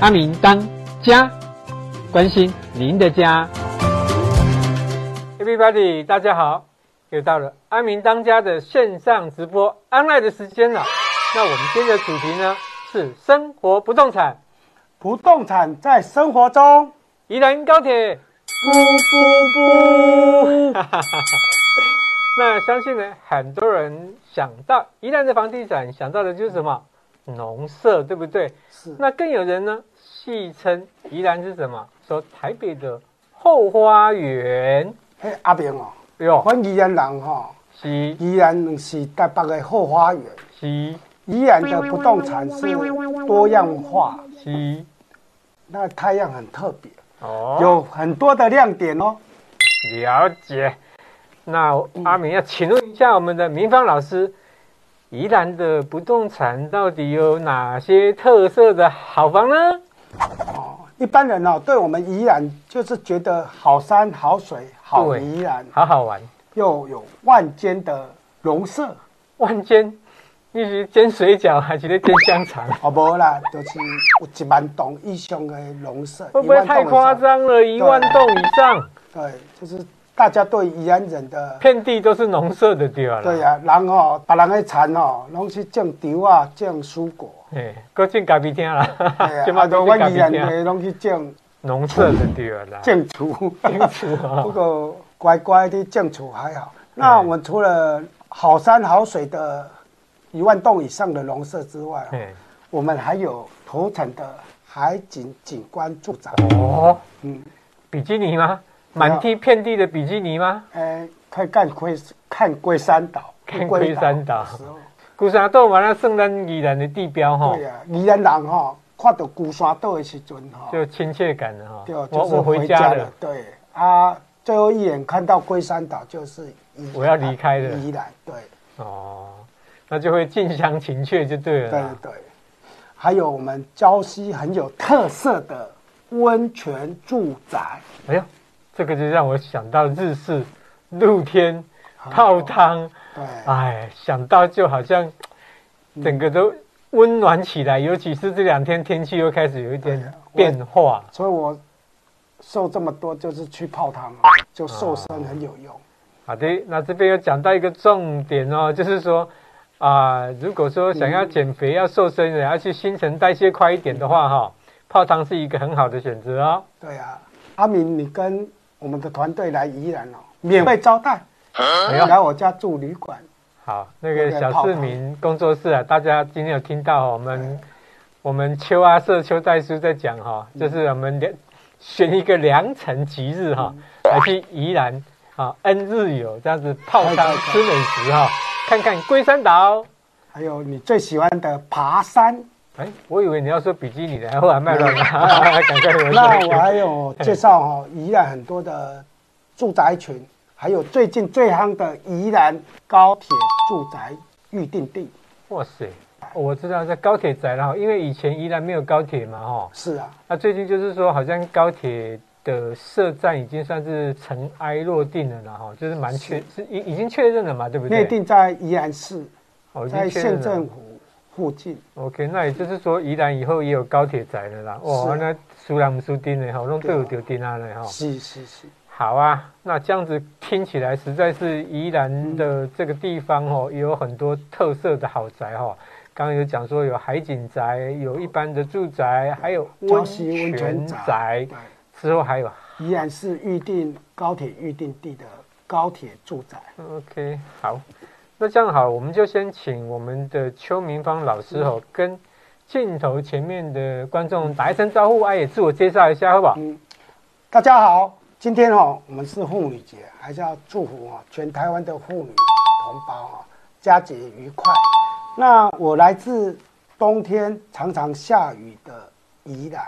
阿明当家，关心您的家。Everybody，大家好，又到了阿明当家的线上直播 online 的时间了。那我们今天的主题呢是生活不动产，不动产在生活中。宜兰高铁，不不不！那相信呢，很多人想到宜兰的房地产，想到的就是什么？农舍，对不对？是。那更有人呢，戏称宜兰是什么？说台北的后花园。嘿，阿明哦，哟，我宜兰人哈、哦，是宜兰是台北的后花园。是。宜兰的不动产是多样化。是。那太阳很特别。哦，有很多的亮点哦。了解。那阿明要请问一下我们的明芳老师，宜兰的不动产到底有哪些特色的好房呢？哦，一般人哦，对我们宜兰就是觉得好山好水好宜兰，好好玩，又有万间的农舍，万间。你是煎水饺还是在煎香肠？哦，无啦，就是有一万栋以上的农舍。会不会太夸张了？一万栋以上？对，就是大家对宜安人的遍地都是农舍的地方。对呀、啊，人哦，别人的田哦，拢是种稻啊，种蔬果。哎，搁种咖啡厅啦。对啊，啊，都我宜安的拢去种农舍的地方啦。种厝，种厝啊。不过乖乖的种厝还好。那我们除了好山好水的。一万栋以上的农舍之外，我们还有头城的海景景观住宅哦，嗯，比基尼吗？满地遍地的比基尼吗？哎，可以看龟看龟山岛，看龟山岛。龟山岛完了，圣诞宜兰的地标哈。对啊，宜兰人哈，看到龟山岛的时阵哈，就亲切感了哈。对，就是回家了。对啊，最后一眼看到龟山岛就是我要离开了。宜兰对。哦。那就会近乡情怯就对了。对对，还有我们礁溪很有特色的温泉住宅。哎呀，这个就让我想到日式露天泡汤。对，哎，想到就好像整个都温暖起来。尤其是这两天天气又开始有一点变化，所以我瘦这么多就是去泡汤，就瘦身很有用。好的，那这边又讲到一个重点哦，就是说。啊、呃，如果说想要减肥、要瘦身的，要去新陈代谢快一点的话，哈，泡汤是一个很好的选择哦。对啊，阿明，你跟我们的团队来宜兰哦，免费招待，来我家住旅馆。好，那个小市民工作室啊，大家今天有听到我们我们邱阿社邱代书在讲哈，就是我们两选一个良辰吉日哈，来去宜兰啊，恩日游这样子泡汤吃美食哈。看看龟山岛，还有你最喜欢的爬山。哎，我以为你要说比基尼的，后来卖乱了。那我还有介绍哈，宜兰很多的住宅群，还有最近最夯的宜兰高铁住宅预定地。哇塞，我知道在高铁宅了，因为以前宜兰没有高铁嘛，哈。是啊，那最近就是说，好像高铁。的设站已经算是尘埃落定了，然后就是蛮确是已已经确认了嘛，对不对？内定在宜兰市，哦，在县政府附近。OK，那也就是说宜兰以后也有高铁站了啦。哇，那输人不输丁的哈，弄都有丢丁啊了哈。是是是。好啊，那这样子听起来实在是宜兰的这个地方哦，也有很多特色的豪宅哈。刚刚有讲说有海景宅，有一般的住宅，还有温泉宅。之后还有宜兰市预定高铁预定地的高铁住宅。OK，好，那这样好，我们就先请我们的邱明芳老师哦，跟镜头前面的观众打一声招呼，哎，也自我介绍一下，好不好？嗯，大家好，今天哦，我们是妇女节，还是要祝福啊全台湾的妇女同胞啊佳节愉快。那我来自冬天常常下雨的宜兰。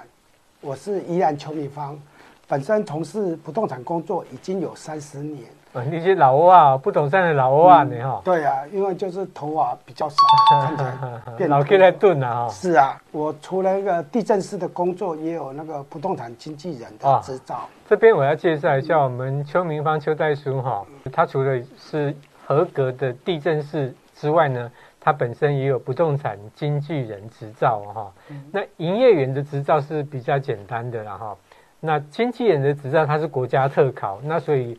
我是宜兰邱明芳，本身从事不动产工作已经有三十年。你是老欧啊，不懂事的老欧啊，你哈？对啊，因为就是头发比较少，看起来变老起来钝了哈。是啊，我除了那个地震师的工作，也有那个不动产经纪人的执照。哦、这边我要介绍一下我们邱明芳邱代书哈，他除了是合格的地震师之外呢。他本身也有不动产经纪人执照哈。那营业员的执照是比较简单的了哈。那经纪人的执照它是国家特考，那所以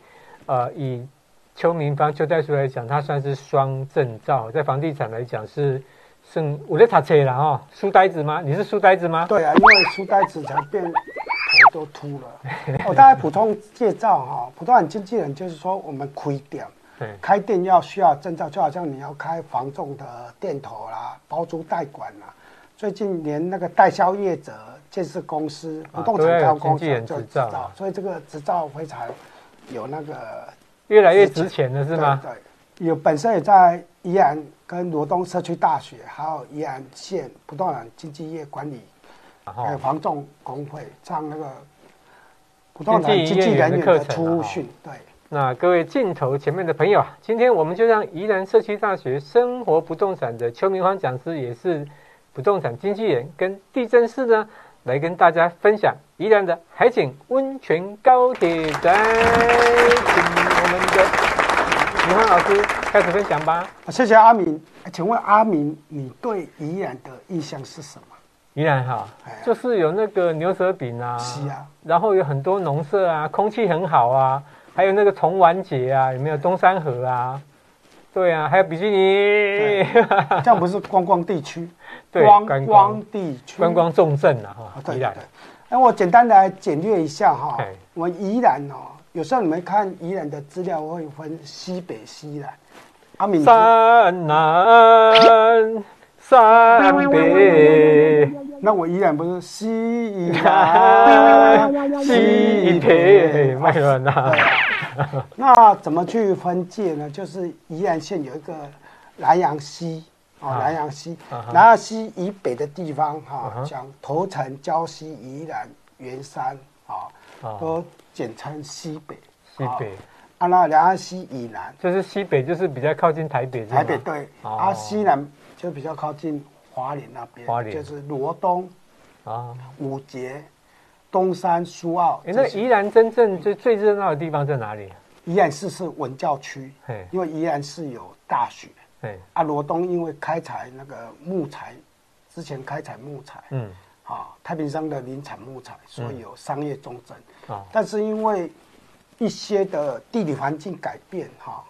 呃以邱明芳邱代书来讲，他算是双证照，在房地产来讲是剩我在查车了哈。书呆子吗？你是书呆子吗？对啊，因为书呆子才变头都秃了。我 大概普通介绍哈，普通人经纪人就是说我们亏点。对，开店要需要证照，就好像你要开房仲的店头啦、包租代管啦。最近连那个代销业者、建设公司、不动产交公司就执照，所以这个执照非常有那个越来越值钱了，是吗？对，对，有本身也在宜安跟罗东社区大学，还有宜安县不动产经纪业管理，还有房仲工会上那个不动产经纪人员的初训，对。那各位镜头前面的朋友啊，今天我们就让宜兰社区大学生活不动产的邱明芳讲师，也是不动产经纪人跟地震师呢，来跟大家分享宜兰的海景温泉高铁站。请我们的明芳老师开始分享吧。谢谢阿明。请问阿明，你对宜兰的印象是什么？宜兰哈，就是有那个牛舌饼啊，是啊，然后有很多农舍啊，空气很好啊。还有那个重玩节啊，有没有东山河啊？对啊，还有比基尼，这样不是观光地区？对，观光地区，观光重镇啊，哈。对对。那我简单来简略一下哈。我们宜兰哦，有时候你们看宜兰的资料会分西北、西南。阿明。山南山北。那我宜兰不是西南 西北，麦乱呐。那怎么去分界呢？就是宜兰县有一个南阳溪啊，南阳溪，南阳溪以北的地方哈，像头城、礁溪、宜兰、员山啊，都简称西北。西北。啊，那南阳溪以南。就是西北，就是比较靠近台北。台北对，啊，西南就比较靠近华林那边，就是罗东啊，五结。东山、苏澳，哎，那宜兰真正最最热闹的地方在哪里？宜兰市是文教区，因为宜兰市有大学，啊，罗东因为开采那个木材，之前开采木材，嗯，啊，太平山的林产木材，所以有商业重镇，啊，但是因为一些的地理环境改变，哈，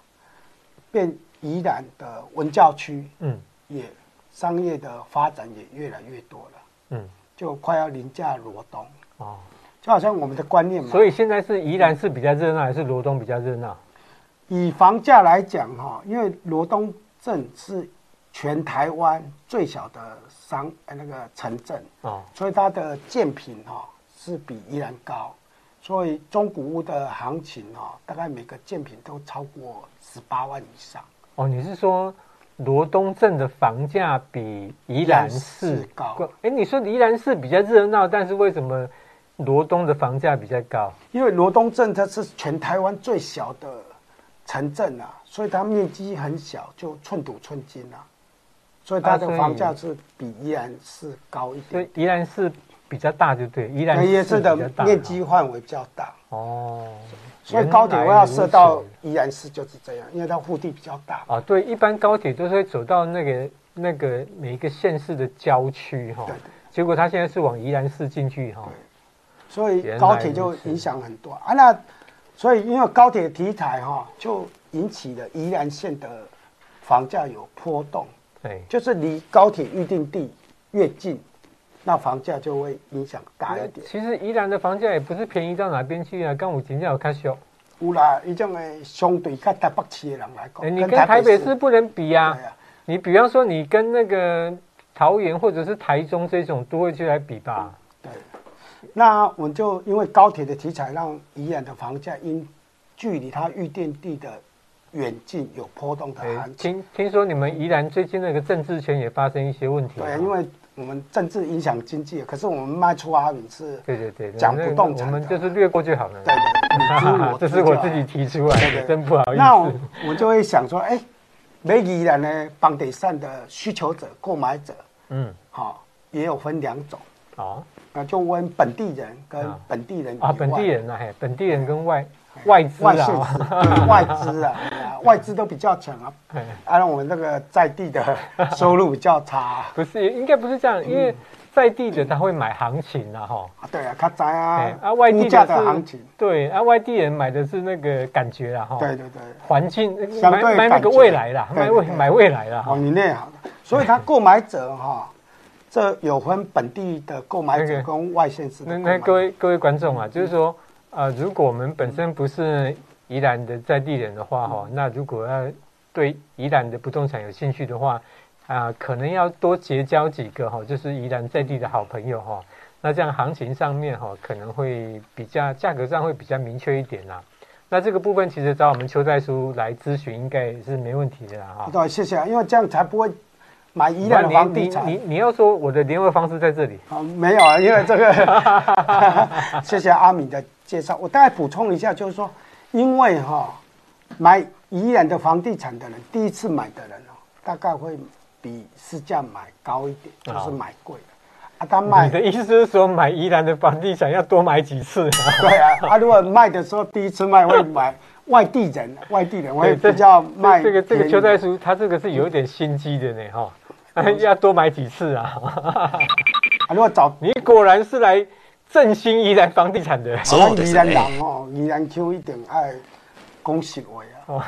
变宜兰的文教区，嗯，也商业的发展也越来越多了，嗯，就快要凌驾罗东。哦，就好像我们的观念嘛。所以现在是宜兰市比较热闹，还是罗东比较热闹？以房价来讲，哈，因为罗东镇是全台湾最小的商那个城镇哦，所以它的建品哈是比宜兰高，所以中古屋的行情哈，大概每个建品都超过十八万以上。哦，你是说罗东镇的房价比宜兰市高？哎，你说宜兰市比较热闹，但是为什么？罗东的房价比较高，因为罗东镇它是全台湾最小的城镇啊，所以它面积很小，就寸土寸金啊，所以它的房价是比宜兰市高一点。所以宜兰市比较大，就对，宜兰市的面积范围比较大。哦，所以高铁我要设到宜兰市就是这样，因为它腹地比较大。啊，对，一般高铁都是会走到那个那个每一个县市的郊区哈，结果它现在是往宜兰市进去哈。所以高铁就影响很多啊，那所以因为高铁题材哈，就引起了宜兰县的房价有波动。对，就是离高铁预定地越近，那房价就会影响大一点。其实宜兰的房价也不是便宜到哪边去啊，跟我今天有开销。有啦，一种诶相对较台北市的人来讲，你跟台北市不能比啊。你比方说你跟那个桃园或者是台中这种都会区来比吧。那我们就因为高铁的题材，让宜兰的房价因距离它预定地的远近有波动的行情。听听说你们宜兰最近那个政治圈也发生一些问题。对，因为我们政治影响经济，可是我们卖出阿敏是，对对对，讲不动产，我们就是略过就好了。对对，这是我自己提出来的，真不好意思。那我我就会想说，哎，每宜兰呢房地产的需求者、购买者，嗯，好，也有分两种。好。那就问本地人跟本地人啊，本地人啊，嘿，本地人跟外外资 外资外资啊，外资都比较强啊，啊，我们那个在地的收入比较差、啊。不是，应该不是这样，因为在地的他会买行情啊，哈、嗯。对啊，他在啊，啊，外地的行情。对，啊，外地人买的是那个感觉啊，哈。对对对。环境，相对买那个未来啦，买未买未来啦。哦，你那好的，所以他购买者哈。这有分本地的购买者跟外县市的。那那各位各位观众啊，就是说，呃，如果我们本身不是宜兰的在地人的话，哈、嗯，那如果要对宜兰的不动产有兴趣的话，啊、呃，可能要多结交几个哈，就是宜兰在地的好朋友哈。那这样行情上面哈，可能会比较价格上会比较明确一点啦。那这个部分其实找我们邱代书来咨询，应该也是没问题的啦哈。对，谢谢，因为这样才不会。买宜兰的房地产，你你，你要说我的联络方式在这里？哦，没有啊，因为这个，谢谢阿敏的介绍。我大概补充一下，就是说，因为哈、哦，买宜兰的房地产的人，第一次买的人哦，大概会比市价买高一点，就是买贵的。啊，他卖，你的意思是说，买宜兰的房地产要多买几次？对啊，他、啊、如果卖的时候第一次卖会买 外地人，外地人会比较卖这。这个这个邱代书，他这个是有一点心机的呢，哈。要多买几次 啊！如果找你果然是来振兴宜兰房地产的，宜兰人哦，宜兰 Q 一点爱恭喜我呀！哦，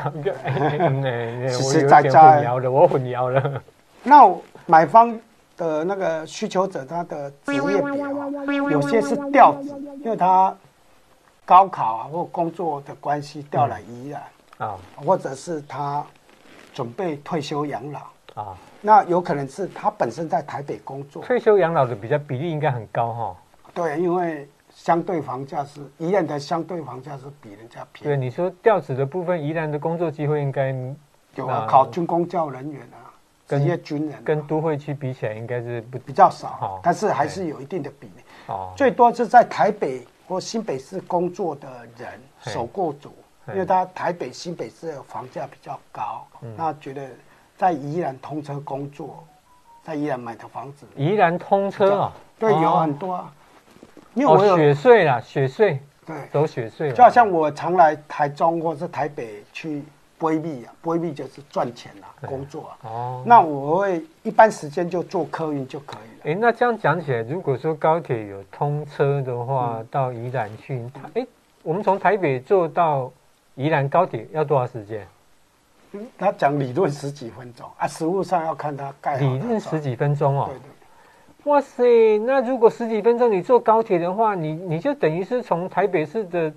实实在在，我混淆了。那买方的那个需求者，他的职业表有些是调职，因为他高考啊或工作的关系调来宜兰啊，或者是他准备退休养老啊。那有可能是他本身在台北工作，退休养老的比较比例应该很高哈。对，因为相对房价是宜兰的相对房价是比人家便宜。对，你说调职的部分，宜兰的工作机会应该有啊，考军工教人员啊，职业军人跟都会区比起来，应该是不比较少，但是还是有一定的比例。哦，最多是在台北或新北市工作的人首购族，因为他台北、新北市的房价比较高，那觉得。在宜兰通车工作，在宜兰买的房子。宜兰通车啊，对，有很多啊。因为我有雪隧啦，雪隧，对，走雪隧。就好像我常来台中或是台北去规避啊，规避就是赚钱啊，工作啊。哦。那我会一般时间就坐客运就可以了。哎，那这样讲起来，如果说高铁有通车的话，到宜兰去，哎，我们从台北坐到宜兰高铁要多少时间？他讲理论十几分钟啊，实物上要看他盖。理论十几分钟哦。对对。哇塞，那如果十几分钟你坐高铁的话，你你就等于是从台北市的，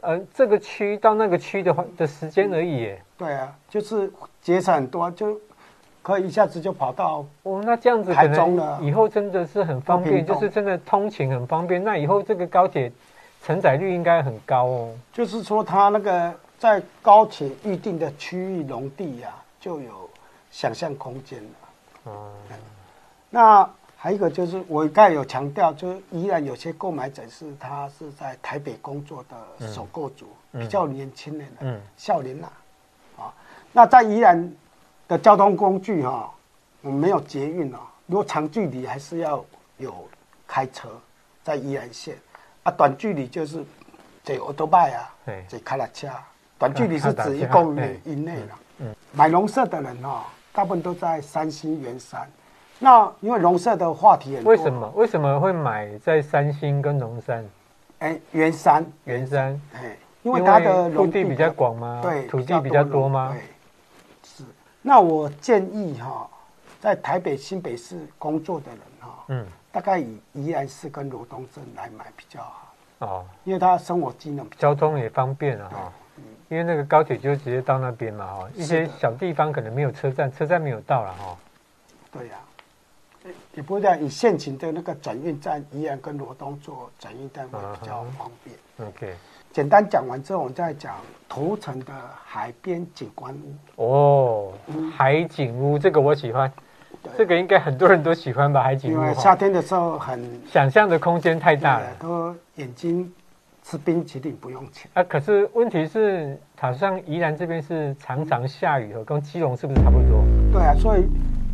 呃，这个区到那个区的话的时间而已耶。对啊，就是节省很多，就可以一下子就跑到哦。那这样子台中了，以后真的是很方便，就是真的通勤很方便。那以后这个高铁承载率应该很高哦。就是说他那个。在高铁预定的区域农地呀、啊，就有想象空间了。嗯，那还有一个就是，我刚才有强调，就是宜兰有些购买者是他是在台北工作的首购族，嗯、比较年轻人嗯，少年呐。啊，那在宜兰的交通工具哈、啊，我们没有捷运啊，如果长距离还是要有开车在宜兰县啊，短距离就是这欧多拜啊，这卡拉车。短距离是指一公里以内了。嗯，买农舍的人哦，大部分都在三星、圆山。那因为农舍的话题很多。为什么？为什么会买在三星跟龙山？哎，圆山，圆山。哎，因为它的土地比较广吗？对，土地比较多吗？对，是。那我建议哈，在台北新北市工作的人哈，嗯，大概以宜兰市跟罗东镇来买比较好。哦，因为它生活机能，交通也方便啊哈。因为那个高铁就直接到那边嘛，哈，一些小地方可能没有车站，车站没有到了，哈。对呀，也不会这样，以现行的那个转运站，宜兰跟罗东做转运站会比较方便。OK，简单讲完之后，我们再讲头城的海边景观屋。哦，海景屋这个我喜欢，这个应该很多人都喜欢吧？海景屋，因为夏天的时候很想象的空间太大了，都眼睛。吃冰淇淋不用钱啊！可是问题是，好像宜兰这边是常常下雨，跟基隆是不是差不多？对啊，所以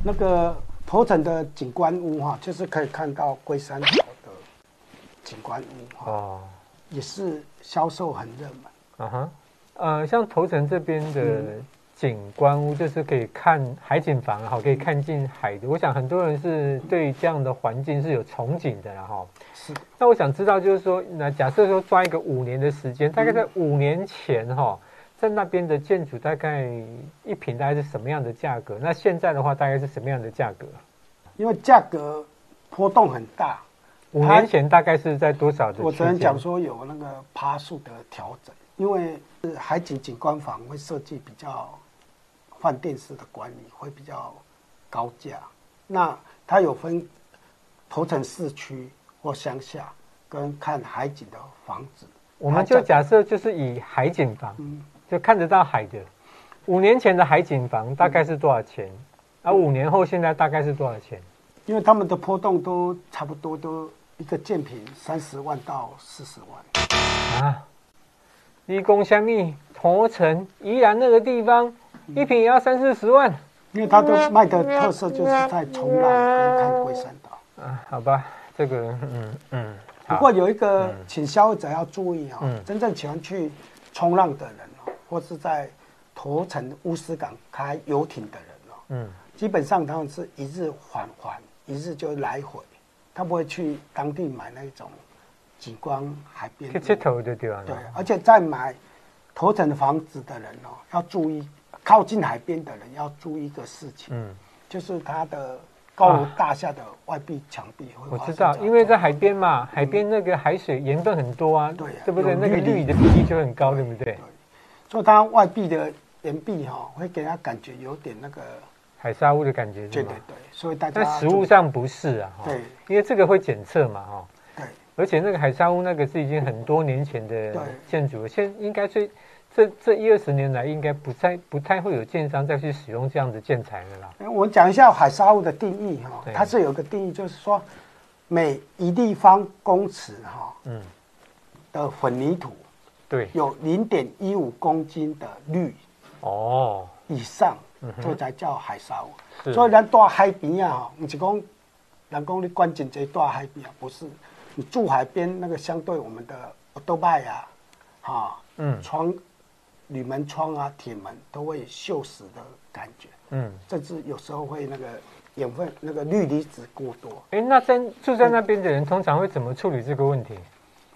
那个头城的景观屋哈，就是可以看到龟山岛的景观屋哦，也是销售很热门啊哈，呃，像头城这边的。嗯景观屋就是可以看海景房，好，可以看进海的。我想很多人是对这样的环境是有憧憬的，然后是。那我想知道，就是说，那假设说抓一个五年的时间，大概在五年前哈，在那边的建筑大概一平大概是什么样的价格？那现在的话大概是什么样的价格？因为价格波动很大，五年前大概是在多少的？我只能讲说有那个趴数的调整，因为海景景观房会设计比较。饭店式的管理会比较高价，那它有分头城市区或乡下跟看海景的房子。我们就假设就是以海景房，就看得到海的。五年前的海景房大概是多少钱？而五年后现在大概是多少钱？因为他们的波动都差不多，都一个建平三十万到四十万。啊，立功香蜜头城宜兰那个地方。一瓶也要三四十万，因为它都卖的特色就是在冲浪跟看龟山岛。啊，好吧，这个嗯嗯。不过有一个，请消费者要注意啊、哦，嗯、真正喜欢去冲浪的人哦，或是在头城乌斯港开游艇的人哦，嗯，基本上他们是一日返还，一日就来回，他不会去当地买那种景观海边。去铁头的地方。对，而且在买头城的房子的人哦，要注意。靠近海边的人要注意一个事情，嗯，就是它的高楼大厦的外壁墙壁会。我知道，因为在海边嘛，海边那个海水盐分很多啊，对，对不对？那个氯的比例就很高，对不对？所以它外壁的岩壁哈，会给人家感觉有点那个海沙屋的感觉，对对对。所以大家但实物上不是啊，对，因为这个会检测嘛，哈，对。而且那个海沙屋那个是已经很多年前的建筑，现应该最。这这一二十年来，应该不再不太会有建商再去使用这样的建材了啦。我讲一下海沙屋的定义哈，它是有个定义，就是说每一立方公尺哈，嗯，的混凝土，对，有零点一五公斤的氯哦以上，这才叫海沙屋。所以咱住海边啊，不是讲人讲你关进这住海边啊，不是，你住海边那个相对我们的多拜啊，哈，嗯，窗。铝门窗啊，铁门都会锈蚀的感觉，嗯，甚至有时候会那个盐分、那个氯离子过多。哎、欸，那在住在那边的人通常会怎么处理这个问题？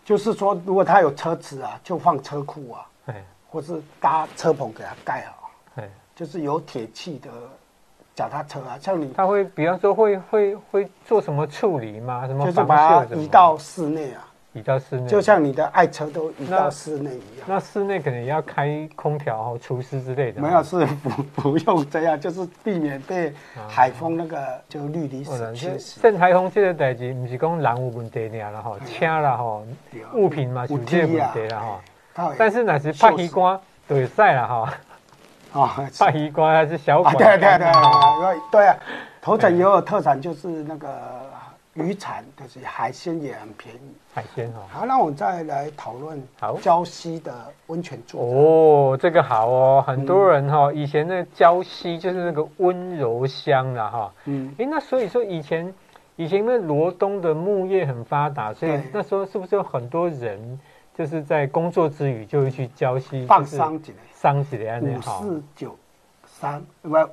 就是说，如果他有车子啊，就放车库啊，哎，或是搭车棚给他盖好，哎，就是有铁器的脚踏车啊，像你，他会比方说会会会做什么处理吗？什么就是把它移到室内啊。移到室内，就像你的爱车都移到室内一样。那室内可能也要开空调和除湿之类的。没有，是不不用这样，就是避免被海风那个就绿离子侵蚀。像台风这个代志，不是讲人有问题尔了哈，车啦哈，物品嘛有这个问题了哈。但是那是拍鱼竿就会使了哈。啊，拍鱼竿还是小管。对对对，对啊，头城也有特产，就是那个。渔产就是海鲜也很便宜，海鲜哦。好，那我们再来讨论好。礁溪的温泉住宅哦，这个好哦，很多人哈、哦，以前那个礁溪就是那个温柔乡了哈。嗯，哎，那所以说以前以前那罗东的木业很发达，所以那时候是不是有很多人就是在工作之余就会去礁溪放桑几桑几的五四九三我。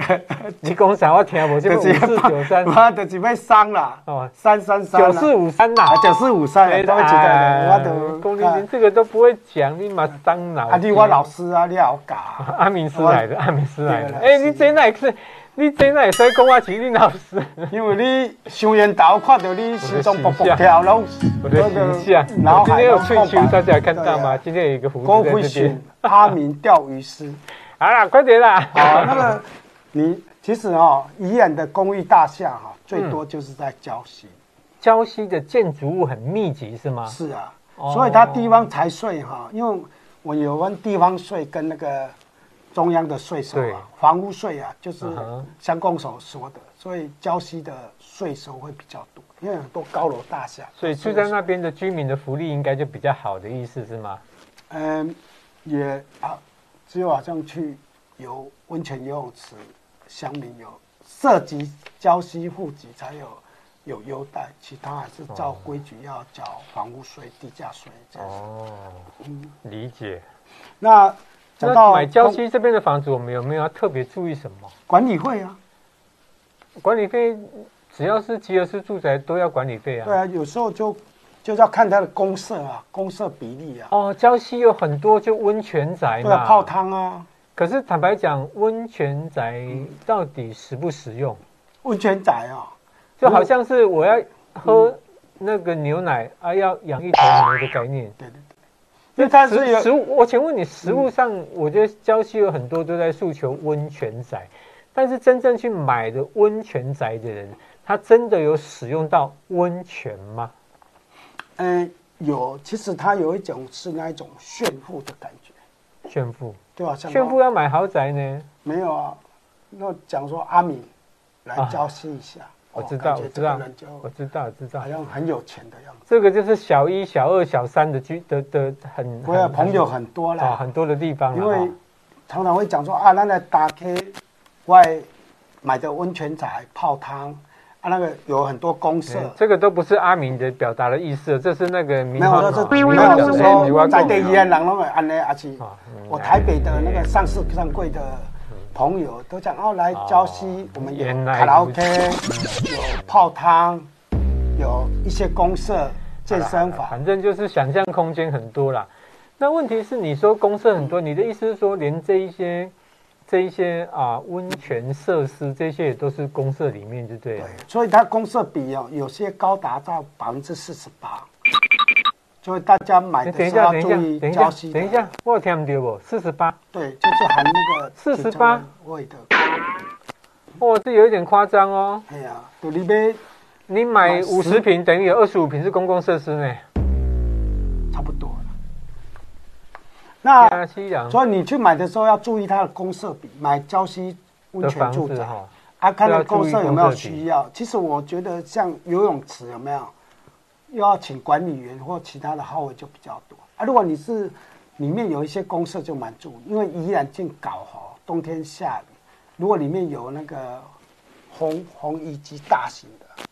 你讲啥？我听无，这个五四九三，我就是要送啦。哦，三三三，九四五三啦，九四五三，都会记得。我都龚琳琳这个都不会讲，你嘛伤脑。啊，你我老师啊，你好搞。阿明师来的，阿明师来的。哎，你真乃是，你真乃是讲我是你老师，因为你上烟头看到你心中蹦蹦跳，然后我的形象。然后今天有翠秋，大家看到吗？今天有一个胡子在这边。阿明钓鱼师。好了，快点啦。好，那个。你其实哦，宜兰的公寓大厦哈，最多就是在礁溪。礁溪的建筑物很密集，是吗？是啊，所以它地方财税哈，因为我有问地方税跟那个中央的税收啊，房屋税啊，就是乡公所说的，所以礁溪的税收会比较多，因为很多高楼大厦。所以住在那边的居民的福利应该就比较好的意思是吗？嗯，也啊，只有好像去游温泉游泳池。乡民有涉及交西户籍才有有优待，其他还是照规矩要缴房屋税、地价税这样。哦，嗯，理解。那讲到买礁溪这边的房子，我们有没有要特别注意什么？管理费啊，管理费只要是集合式住宅都要管理费啊。对啊，有时候就就是要看它的公色啊，公色比例啊。哦，江西有很多就温泉宅嘛，对啊，泡汤啊。可是坦白讲，温泉宅到底实不实用？温泉宅啊，就好像是我要喝那个牛奶、嗯、啊，要养一头牛的概念。对对对。因为它是有实物，我请问你，食物上，我觉得江西有很多都在诉求温泉宅，但是真正去买的温泉宅的人，他真的有使用到温泉吗？嗯，有。其实他有一种是那一种炫富的感觉。炫富，对吧？炫富要买豪宅呢？没有啊，那讲说阿敏来礁溪一下。啊我知道，我知道，我知道，知道，好像很有钱的样子。这个就是小一、小二、小三的居的的很，我朋友很多啦，很多的地方。因为常常会讲说啊，那来打开外买的温泉仔泡汤啊，那个有很多公社。这个都不是阿明的表达的意思，这是那个没有，这是没有说在地一人人拢会安尼，而且我台北的那个上市上柜的。朋友都讲哦，来礁溪，哦、我们有卡拉 OK，有泡汤，有一些公社健身房，反正就是想象空间很多啦。那问题是，你说公社很多，嗯、你的意思是说，连这一些、这一些啊温泉设施，这些也都是公社里面，对不对？所以它公社比哦，有些高达到百分之四十八。所以大家买的时候要注意礁溪。等一下，我有听到不？四十八。对，就是含那个四十八位的。哦，这有一点夸张哦。哎呀，对，你买你买五十瓶，等于有二十五瓶是公共设施呢。那所以你去买的时候要注意它的公设比，买礁溪温泉住宅啊，看它公设有没有需要。其实我觉得像游泳池有没有？又要请管理员或其他的号位就比较多啊。如果你是里面有一些公设就蛮重，因为宜兰进搞哈，冬天下雨，如果里面有那个红红衣机大型的，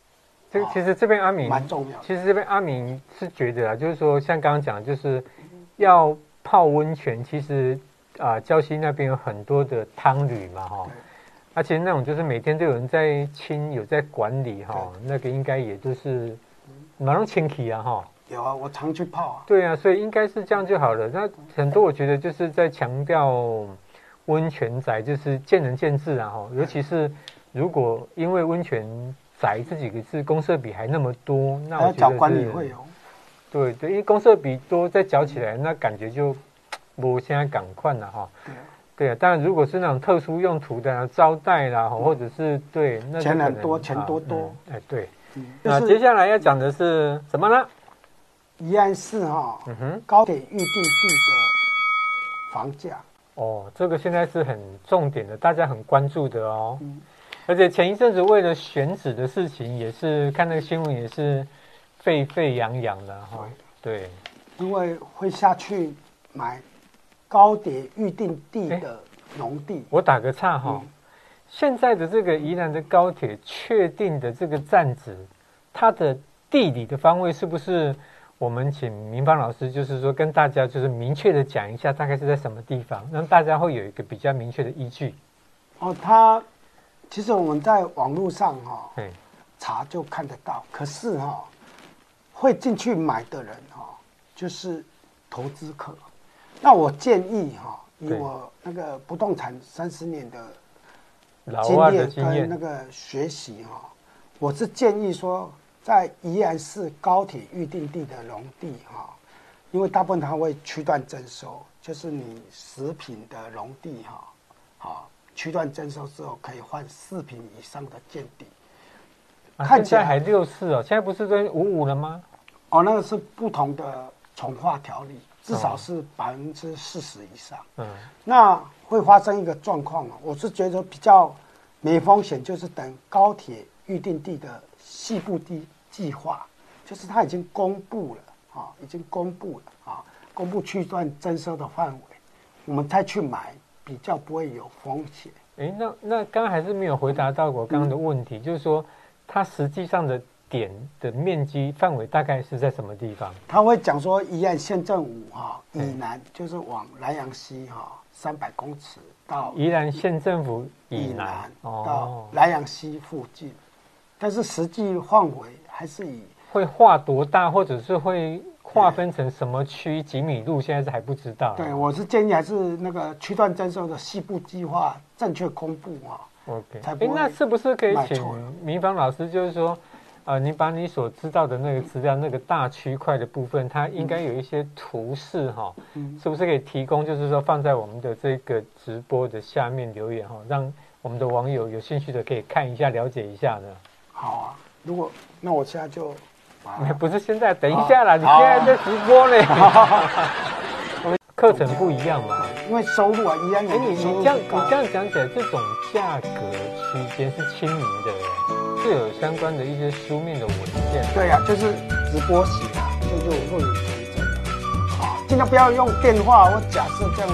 这个其实这边阿明蛮重要。其实这边阿明是觉得啊，就是说像刚刚讲，就是要泡温泉，其实啊，礁溪那边有很多的汤旅嘛哈，而且那种就是每天都有人在清，有在管理哈，那个应该也就是。马上清气啊，哈！有啊，我常去泡啊。对啊，所以应该是这样就好了。那很多我觉得就是在强调温泉宅，就是见仁见智啊，哈。尤其是如果因为温泉宅这几个字公设比还那么多，那我觉得是管理费哦。对对，因为公设比多，再缴起来，那感觉就不现在赶快了哈。对啊。对啊，当然如果是那种特殊用途的招待啦，或者是对，那钱很多，钱多多。哎，对。那接下来要讲的是什么呢？宜兰市哈，嗯哼，高铁预定地的房价哦，这个现在是很重点的，大家很关注的哦。嗯，而且前一阵子为了选址的事情，也是看那个新闻，也是沸沸扬扬的哈。对，因为会下去买高铁预定地的农地。我打个岔哈。现在的这个宜兰的高铁确定的这个站址，它的地理的方位是不是？我们请明芳老师，就是说跟大家就是明确的讲一下，大概是在什么地方，让大家会有一个比较明确的依据。哦，它其实我们在网络上哈、哦，查就看得到。可是哈、哦，会进去买的人哈、哦，就是投资客。那我建议哈、哦，以我那个不动产三十年的。经验跟那个学习哈，我是建议说，在宜兰市高铁预定地的农地哈，因为大部分它会区段征收，就是你十坪的农地哈，好区段征收之后可以换四坪以上的建地。看起来还六四哦，现在不是跟五五了吗？哦，那个是不同的重化条例，至少是百分之四十以上。嗯，那。会发生一个状况啊，我是觉得比较没风险，就是等高铁预定地的西部地计划，就是它已经公布了啊，已经公布了啊，公布区段征收的范围，我们再去买，比较不会有风险。诶，那那刚刚还是没有回答到我刚刚的问题，嗯、就是说它实际上的点的面积范围大概是在什么地方？他会讲说，宜安县政府哈以南就是往南阳西哈三百公尺到宜兰县政府以南，到兰阳西附近，但是实际范围还是以会划多大，或者是会划分成什么区几米路，现在是还不知道。对，我是建议还是那个区段征收的西部计划正确公布啊。OK，哎，那是不是可以请明芳老师，就是说，呃，你把你所知道的那个资料，那个大区块的部分，它应该有一些图示哈，嗯，是不是可以提供？就是说放在我们的这个直播的下面留言哈，让我们的网友有兴趣的可以看一下、了解一下呢？好啊，如果那我现在就，不是现在，等一下啦，你现在在直播呢。课程不一样嘛，因为收入啊一样。哎，你你这样你这样讲起来，这种价格区间是亲民的，是有相关的一些书面的文件。对呀、就是直播型啊，就就会有调整的。好，尽量不要用电话或假设这样。